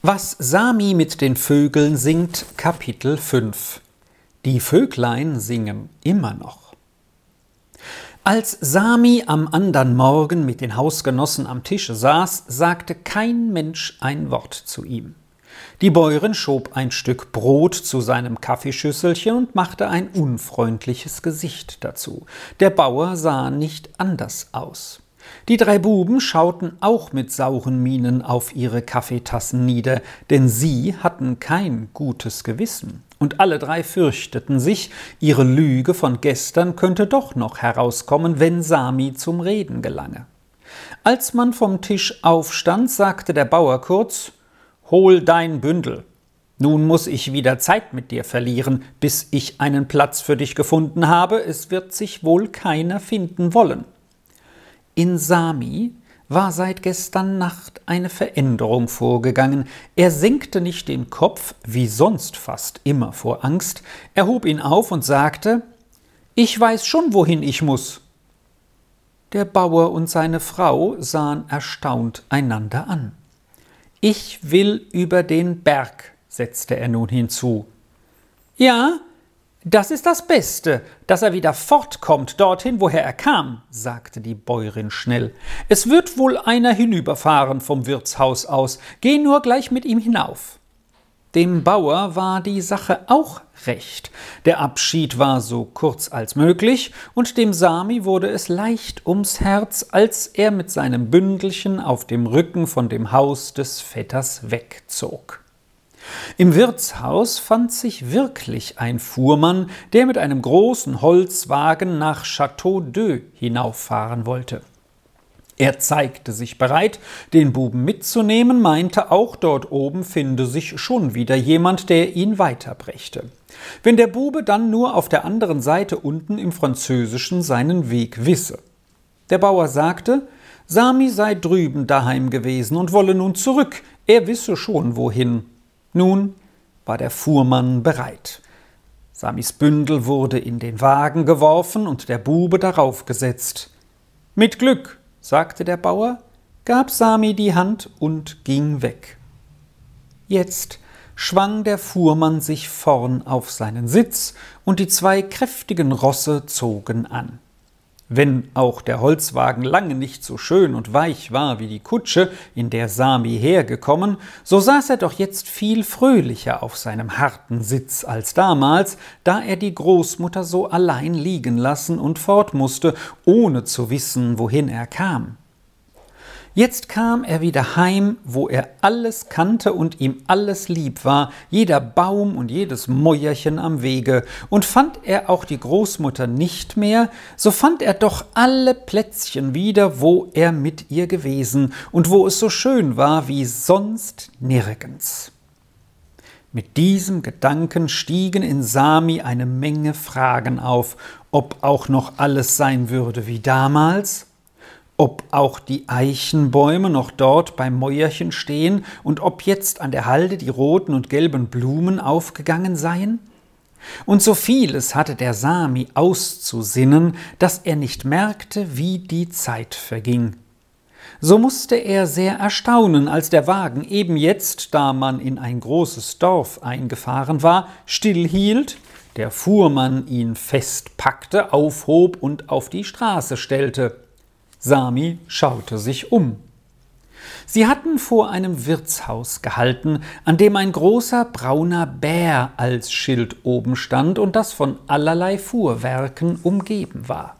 Was Sami mit den Vögeln singt, Kapitel 5 Die Vöglein singen immer noch. Als Sami am andern Morgen mit den Hausgenossen am Tische saß, sagte kein Mensch ein Wort zu ihm. Die Bäuerin schob ein Stück Brot zu seinem Kaffeeschüsselchen und machte ein unfreundliches Gesicht dazu. Der Bauer sah nicht anders aus. Die drei Buben schauten auch mit sauren Mienen auf ihre Kaffeetassen nieder, denn sie hatten kein gutes Gewissen. Und alle drei fürchteten sich, ihre Lüge von gestern könnte doch noch herauskommen, wenn Sami zum Reden gelange. Als man vom Tisch aufstand, sagte der Bauer kurz Hol dein Bündel. Nun muss ich wieder Zeit mit dir verlieren, bis ich einen Platz für dich gefunden habe, es wird sich wohl keiner finden wollen. In Sami war seit gestern Nacht eine Veränderung vorgegangen. Er senkte nicht den Kopf, wie sonst fast immer vor Angst, er hob ihn auf und sagte Ich weiß schon, wohin ich muss. Der Bauer und seine Frau sahen erstaunt einander an. Ich will über den Berg, setzte er nun hinzu. Ja, das ist das Beste, dass er wieder fortkommt dorthin, woher er kam, sagte die Bäuerin schnell. Es wird wohl einer hinüberfahren vom Wirtshaus aus. Geh nur gleich mit ihm hinauf. Dem Bauer war die Sache auch recht. Der Abschied war so kurz als möglich, und dem Sami wurde es leicht ums Herz, als er mit seinem Bündelchen auf dem Rücken von dem Haus des Vetters wegzog. Im Wirtshaus fand sich wirklich ein Fuhrmann, der mit einem großen Holzwagen nach Château d'Eu hinauffahren wollte. Er zeigte sich bereit, den Buben mitzunehmen, meinte auch dort oben finde sich schon wieder jemand, der ihn weiterbrächte. Wenn der Bube dann nur auf der anderen Seite unten im Französischen seinen Weg wisse. Der Bauer sagte, Sami sei drüben daheim gewesen und wolle nun zurück, er wisse schon wohin. Nun war der Fuhrmann bereit. Samis Bündel wurde in den Wagen geworfen und der Bube darauf gesetzt. Mit Glück, sagte der Bauer, gab Sami die Hand und ging weg. Jetzt schwang der Fuhrmann sich vorn auf seinen Sitz, und die zwei kräftigen Rosse zogen an. Wenn auch der Holzwagen lange nicht so schön und weich war wie die Kutsche, in der Sami hergekommen, so saß er doch jetzt viel fröhlicher auf seinem harten Sitz als damals, da er die Großmutter so allein liegen lassen und fort musste, ohne zu wissen, wohin er kam. Jetzt kam er wieder heim, wo er alles kannte und ihm alles lieb war, jeder Baum und jedes Mäuerchen am Wege, und fand er auch die Großmutter nicht mehr, so fand er doch alle Plätzchen wieder, wo er mit ihr gewesen und wo es so schön war wie sonst nirgends. Mit diesem Gedanken stiegen in Sami eine Menge Fragen auf, ob auch noch alles sein würde wie damals, ob auch die Eichenbäume noch dort beim Mäuerchen stehen und ob jetzt an der Halde die roten und gelben Blumen aufgegangen seien? Und so vieles hatte der Sami auszusinnen, dass er nicht merkte, wie die Zeit verging. So musste er sehr erstaunen, als der Wagen eben jetzt, da man in ein großes Dorf eingefahren war, stillhielt, der Fuhrmann ihn festpackte, aufhob und auf die Straße stellte. Sami schaute sich um. Sie hatten vor einem Wirtshaus gehalten, an dem ein großer brauner Bär als Schild oben stand und das von allerlei Fuhrwerken umgeben war.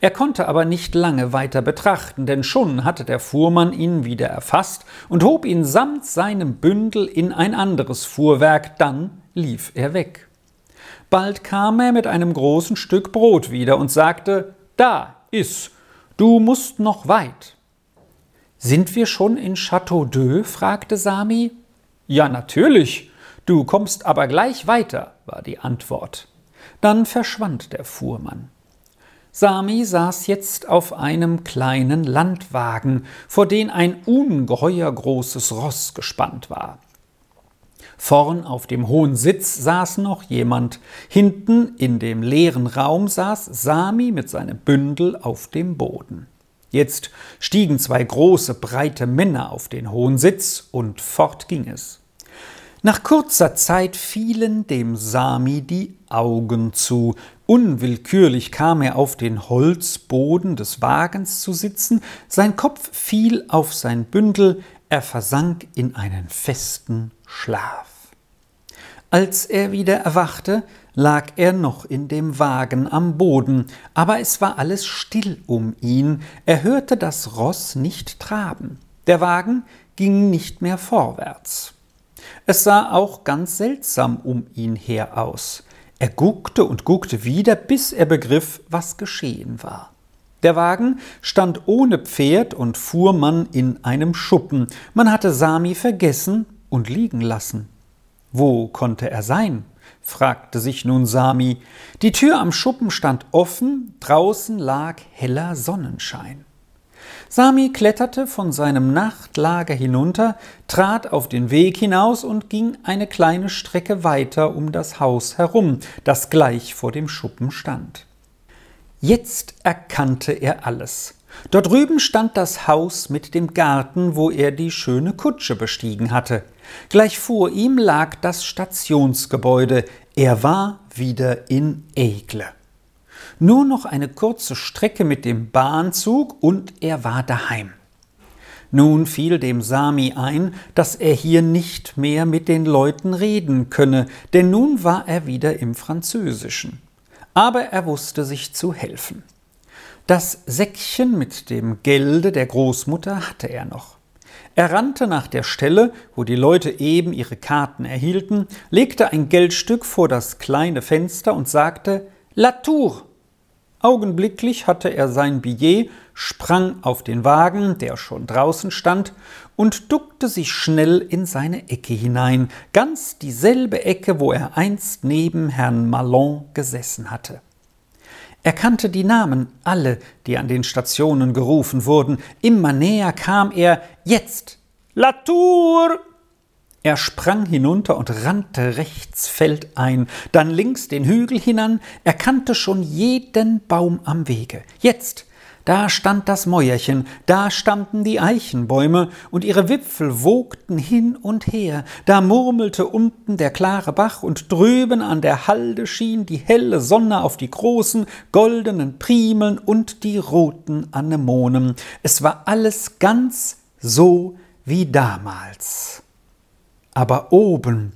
Er konnte aber nicht lange weiter betrachten, denn schon hatte der Fuhrmann ihn wieder erfasst und hob ihn samt seinem Bündel in ein anderes Fuhrwerk, dann lief er weg. Bald kam er mit einem großen Stück Brot wieder und sagte Da, iss, Du musst noch weit. Sind wir schon in Château d'Eu? fragte Sami. Ja, natürlich. Du kommst aber gleich weiter, war die Antwort. Dann verschwand der Fuhrmann. Sami saß jetzt auf einem kleinen Landwagen, vor den ein ungeheuer großes Ross gespannt war. Vorn auf dem hohen Sitz saß noch jemand. Hinten in dem leeren Raum saß Sami mit seinem Bündel auf dem Boden. Jetzt stiegen zwei große, breite Männer auf den hohen Sitz, und fort ging es. Nach kurzer Zeit fielen dem Sami die Augen zu. Unwillkürlich kam er auf den Holzboden des Wagens zu sitzen, sein Kopf fiel auf sein Bündel, er versank in einen festen Schlaf. Als er wieder erwachte, lag er noch in dem Wagen am Boden, aber es war alles still um ihn, er hörte das Ross nicht traben. Der Wagen ging nicht mehr vorwärts. Es sah auch ganz seltsam um ihn her aus. Er guckte und guckte wieder, bis er begriff, was geschehen war. Der Wagen stand ohne Pferd und fuhr man in einem Schuppen. Man hatte Sami vergessen und liegen lassen. Wo konnte er sein? fragte sich nun Sami. Die Tür am Schuppen stand offen, draußen lag heller Sonnenschein. Sami kletterte von seinem Nachtlager hinunter, trat auf den Weg hinaus und ging eine kleine Strecke weiter um das Haus herum, das gleich vor dem Schuppen stand. Jetzt erkannte er alles. Dort drüben stand das Haus mit dem Garten, wo er die schöne Kutsche bestiegen hatte. Gleich vor ihm lag das Stationsgebäude. Er war wieder in Egle. Nur noch eine kurze Strecke mit dem Bahnzug und er war daheim. Nun fiel dem Sami ein, dass er hier nicht mehr mit den Leuten reden könne, denn nun war er wieder im Französischen. Aber er wusste sich zu helfen. Das Säckchen mit dem Gelde der Großmutter hatte er noch. Er rannte nach der Stelle, wo die Leute eben ihre Karten erhielten, legte ein Geldstück vor das kleine Fenster und sagte La Tour. Augenblicklich hatte er sein Billet, sprang auf den Wagen, der schon draußen stand, und duckte sich schnell in seine Ecke hinein, ganz dieselbe Ecke, wo er einst neben Herrn Malon gesessen hatte. Er kannte die Namen, alle, die an den Stationen gerufen wurden. Immer näher kam er. Jetzt! La Tour! Er sprang hinunter und rannte rechts feldein, dann links den Hügel hinan, er kannte schon jeden Baum am Wege. Jetzt, da stand das Mäuerchen, da standen die Eichenbäume, und ihre Wipfel wogten hin und her, da murmelte unten der klare Bach, und drüben an der Halde schien die helle Sonne auf die großen, goldenen Primeln und die roten Anemonen. Es war alles ganz so wie damals. Aber oben,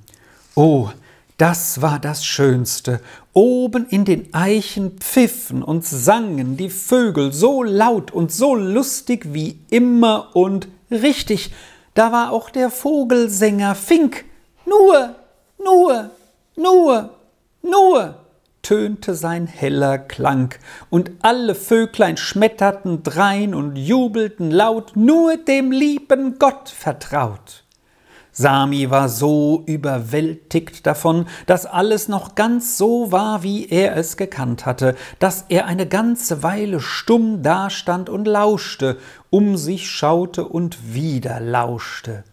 oh, das war das Schönste. Oben in den Eichen pfiffen und sangen die Vögel so laut und so lustig wie immer und richtig. Da war auch der Vogelsänger Fink. Nur, nur, nur, nur, tönte sein heller Klang, und alle Vöglein schmetterten drein und jubelten laut, nur dem lieben Gott vertraut. Sami war so überwältigt davon, dass alles noch ganz so war, wie er es gekannt hatte, dass er eine ganze Weile stumm dastand und lauschte, um sich schaute und wieder lauschte.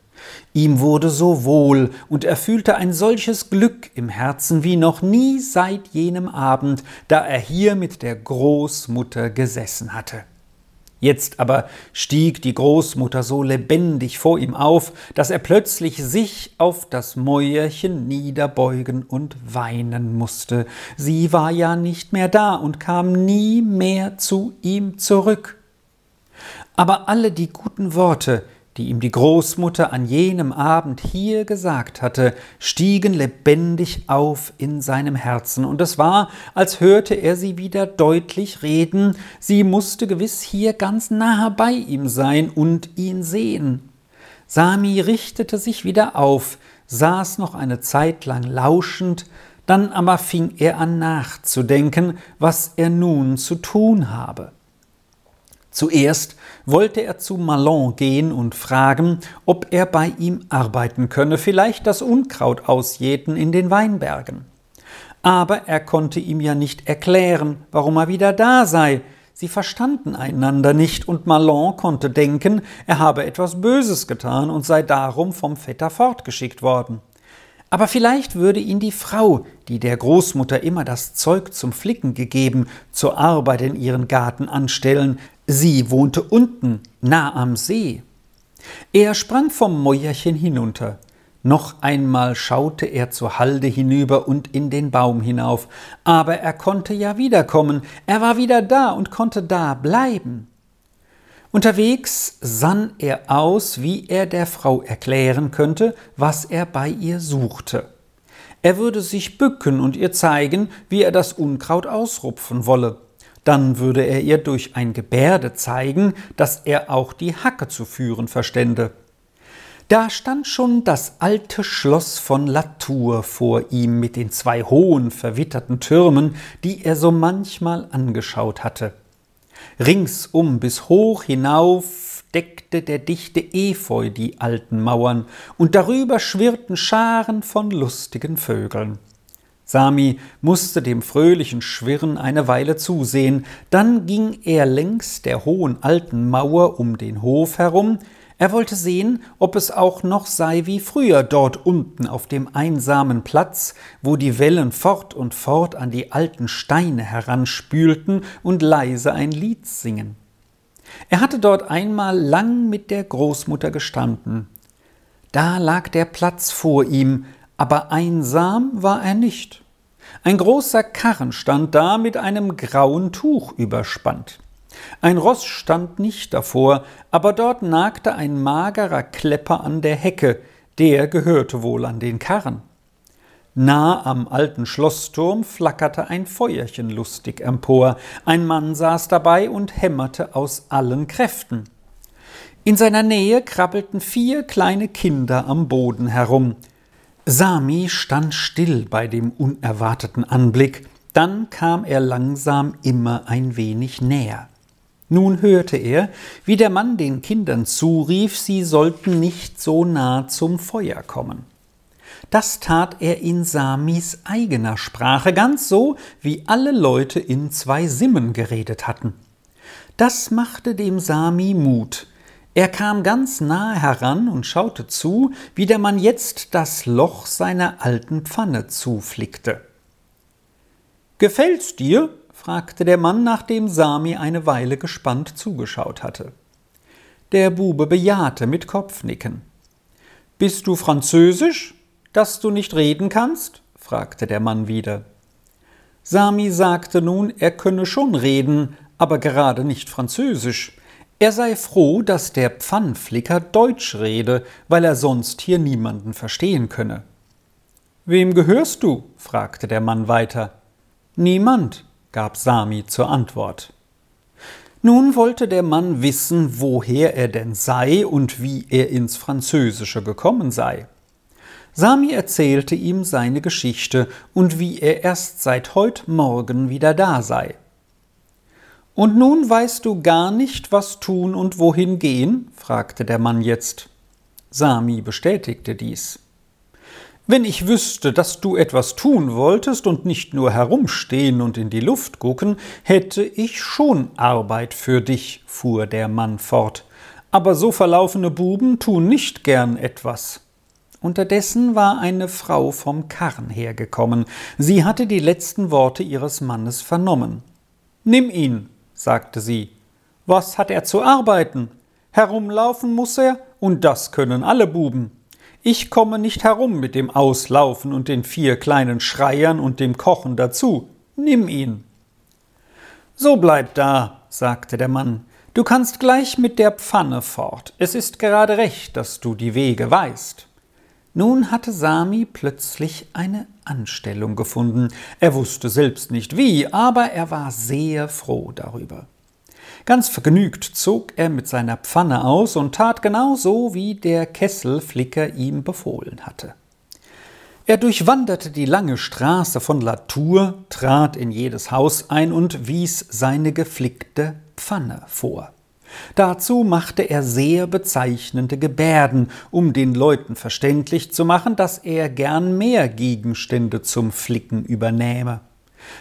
Ihm wurde so wohl, und er fühlte ein solches Glück im Herzen wie noch nie seit jenem Abend, da er hier mit der Großmutter gesessen hatte. Jetzt aber stieg die Großmutter so lebendig vor ihm auf, dass er plötzlich sich auf das Mäuerchen niederbeugen und weinen musste. Sie war ja nicht mehr da und kam nie mehr zu ihm zurück. Aber alle die guten Worte, die ihm die Großmutter an jenem Abend hier gesagt hatte, stiegen lebendig auf in seinem Herzen, und es war, als hörte er sie wieder deutlich reden, sie musste gewiss hier ganz nahe bei ihm sein und ihn sehen. Sami richtete sich wieder auf, saß noch eine Zeit lang lauschend, dann aber fing er an nachzudenken, was er nun zu tun habe. Zuerst wollte er zu Malon gehen und fragen, ob er bei ihm arbeiten könne, vielleicht das Unkraut ausjäten in den Weinbergen. Aber er konnte ihm ja nicht erklären, warum er wieder da sei. Sie verstanden einander nicht, und Malon konnte denken, er habe etwas Böses getan und sei darum vom Vetter fortgeschickt worden. Aber vielleicht würde ihn die Frau, die der Großmutter immer das Zeug zum Flicken gegeben, zur Arbeit in ihren Garten anstellen. Sie wohnte unten, nah am See. Er sprang vom Mäuerchen hinunter. Noch einmal schaute er zur Halde hinüber und in den Baum hinauf, aber er konnte ja wiederkommen, er war wieder da und konnte da bleiben. Unterwegs sann er aus, wie er der Frau erklären könnte, was er bei ihr suchte. Er würde sich bücken und ihr zeigen, wie er das Unkraut ausrupfen wolle. Dann würde er ihr durch ein Gebärde zeigen, dass er auch die Hacke zu führen verstände. Da stand schon das alte Schloss von Latour vor ihm mit den zwei hohen, verwitterten Türmen, die er so manchmal angeschaut hatte. Ringsum bis hoch hinauf deckte der dichte Efeu die alten Mauern, und darüber schwirrten Scharen von lustigen Vögeln. Sami musste dem fröhlichen Schwirren eine Weile zusehen, dann ging er längs der hohen alten Mauer um den Hof herum, er wollte sehen, ob es auch noch sei wie früher dort unten auf dem einsamen Platz, wo die Wellen fort und fort an die alten Steine heranspülten und leise ein Lied singen. Er hatte dort einmal lang mit der Großmutter gestanden. Da lag der Platz vor ihm, aber einsam war er nicht. Ein großer Karren stand da mit einem grauen Tuch überspannt. Ein Ross stand nicht davor, aber dort nagte ein magerer Klepper an der Hecke, der gehörte wohl an den Karren. Nah am alten Schlossturm flackerte ein Feuerchen lustig empor, ein Mann saß dabei und hämmerte aus allen Kräften. In seiner Nähe krabbelten vier kleine Kinder am Boden herum. Sami stand still bei dem unerwarteten Anblick, dann kam er langsam immer ein wenig näher. Nun hörte er, wie der Mann den Kindern zurief, sie sollten nicht so nah zum Feuer kommen. Das tat er in Samis eigener Sprache, ganz so, wie alle Leute in zwei Simmen geredet hatten. Das machte dem Sami Mut. Er kam ganz nahe heran und schaute zu, wie der Mann jetzt das Loch seiner alten Pfanne zuflickte. Gefällt's dir? Fragte der Mann, nachdem Sami eine Weile gespannt zugeschaut hatte. Der Bube bejahte mit Kopfnicken. Bist du französisch, dass du nicht reden kannst? fragte der Mann wieder. Sami sagte nun, er könne schon reden, aber gerade nicht französisch. Er sei froh, dass der Pfannflicker Deutsch rede, weil er sonst hier niemanden verstehen könne. Wem gehörst du? fragte der Mann weiter. Niemand, gab Sami zur Antwort. Nun wollte der Mann wissen, woher er denn sei und wie er ins Französische gekommen sei. Sami erzählte ihm seine Geschichte und wie er erst seit heut Morgen wieder da sei. Und nun weißt du gar nicht, was tun und wohin gehen? fragte der Mann jetzt. Sami bestätigte dies. Wenn ich wüsste, dass du etwas tun wolltest und nicht nur herumstehen und in die Luft gucken, hätte ich schon Arbeit für dich, fuhr der Mann fort. Aber so verlaufene Buben tun nicht gern etwas. Unterdessen war eine Frau vom Karren hergekommen. Sie hatte die letzten Worte ihres Mannes vernommen. Nimm ihn, sagte sie. Was hat er zu arbeiten? Herumlaufen muss er, und das können alle Buben. Ich komme nicht herum mit dem Auslaufen und den vier kleinen Schreiern und dem Kochen dazu. Nimm ihn. So bleib da, sagte der Mann. Du kannst gleich mit der Pfanne fort. Es ist gerade recht, dass du die Wege weißt. Nun hatte Sami plötzlich eine Anstellung gefunden. Er wusste selbst nicht wie, aber er war sehr froh darüber. Ganz vergnügt zog er mit seiner Pfanne aus und tat genau so, wie der Kesselflicker ihm befohlen hatte. Er durchwanderte die lange Straße von Latour, trat in jedes Haus ein und wies seine geflickte Pfanne vor. Dazu machte er sehr bezeichnende Gebärden, um den Leuten verständlich zu machen, dass er gern mehr Gegenstände zum Flicken übernähme.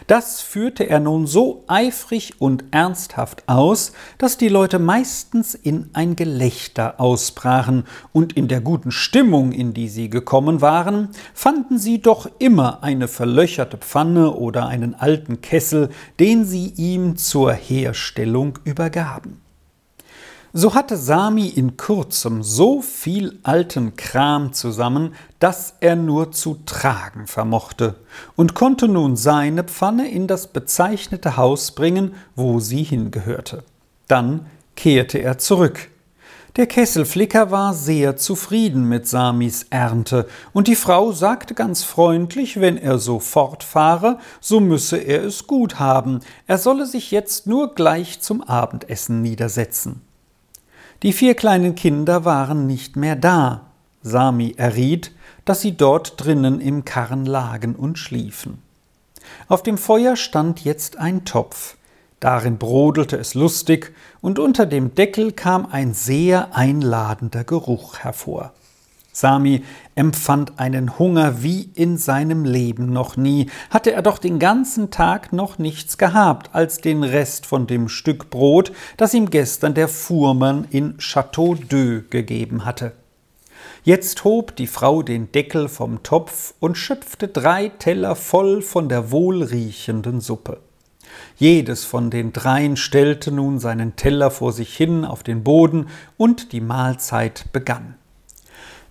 Das führte er nun so eifrig und ernsthaft aus, dass die Leute meistens in ein Gelächter ausbrachen, und in der guten Stimmung, in die sie gekommen waren, fanden sie doch immer eine verlöcherte Pfanne oder einen alten Kessel, den sie ihm zur Herstellung übergaben. So hatte Sami in kurzem so viel alten Kram zusammen, dass er nur zu tragen vermochte, und konnte nun seine Pfanne in das bezeichnete Haus bringen, wo sie hingehörte. Dann kehrte er zurück. Der Kesselflicker war sehr zufrieden mit Samis Ernte, und die Frau sagte ganz freundlich, wenn er so fortfahre, so müsse er es gut haben, er solle sich jetzt nur gleich zum Abendessen niedersetzen. Die vier kleinen Kinder waren nicht mehr da. Sami erriet, dass sie dort drinnen im Karren lagen und schliefen. Auf dem Feuer stand jetzt ein Topf. Darin brodelte es lustig, und unter dem Deckel kam ein sehr einladender Geruch hervor. Sami empfand einen Hunger wie in seinem Leben noch nie, hatte er doch den ganzen Tag noch nichts gehabt als den Rest von dem Stück Brot, das ihm gestern der Fuhrmann in Chateau d'Eu gegeben hatte. Jetzt hob die Frau den Deckel vom Topf und schöpfte drei Teller voll von der wohlriechenden Suppe. Jedes von den dreien stellte nun seinen Teller vor sich hin auf den Boden, und die Mahlzeit begann.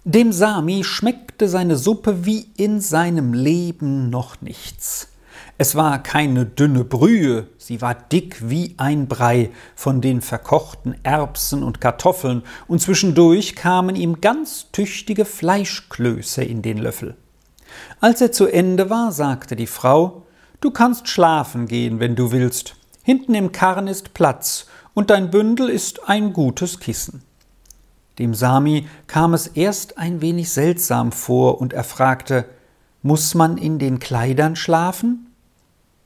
Dem Sami schmeckte seine Suppe wie in seinem Leben noch nichts. Es war keine dünne Brühe, sie war dick wie ein Brei von den verkochten Erbsen und Kartoffeln, und zwischendurch kamen ihm ganz tüchtige Fleischklöße in den Löffel. Als er zu Ende war, sagte die Frau Du kannst schlafen gehen, wenn du willst. Hinten im Karren ist Platz, und dein Bündel ist ein gutes Kissen. Dem Sami kam es erst ein wenig seltsam vor, und er fragte Muß man in den Kleidern schlafen?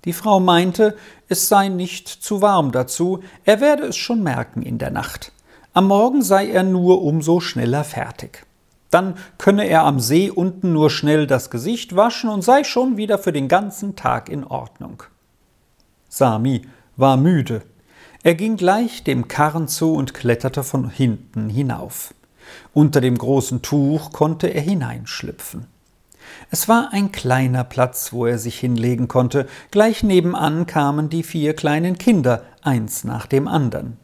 Die Frau meinte, es sei nicht zu warm dazu, er werde es schon merken in der Nacht. Am Morgen sei er nur umso schneller fertig. Dann könne er am See unten nur schnell das Gesicht waschen und sei schon wieder für den ganzen Tag in Ordnung. Sami war müde. Er ging gleich dem Karren zu und kletterte von hinten hinauf. Unter dem großen Tuch konnte er hineinschlüpfen. Es war ein kleiner Platz, wo er sich hinlegen konnte. Gleich nebenan kamen die vier kleinen Kinder, eins nach dem andern.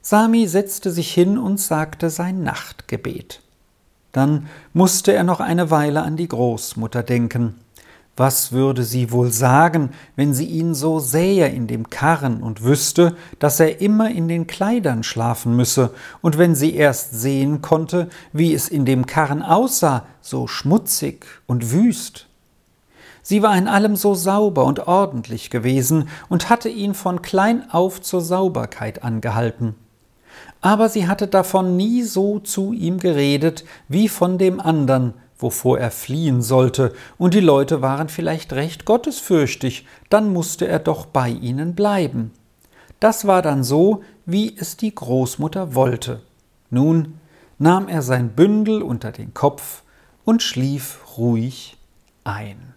Sami setzte sich hin und sagte sein Nachtgebet. Dann musste er noch eine Weile an die Großmutter denken. Was würde sie wohl sagen, wenn sie ihn so sähe in dem Karren und wüsste, dass er immer in den Kleidern schlafen müsse, und wenn sie erst sehen konnte, wie es in dem Karren aussah, so schmutzig und wüst. Sie war in allem so sauber und ordentlich gewesen und hatte ihn von klein auf zur Sauberkeit angehalten. Aber sie hatte davon nie so zu ihm geredet wie von dem andern, wovor er fliehen sollte, und die Leute waren vielleicht recht gottesfürchtig, dann musste er doch bei ihnen bleiben. Das war dann so, wie es die Großmutter wollte. Nun nahm er sein Bündel unter den Kopf und schlief ruhig ein.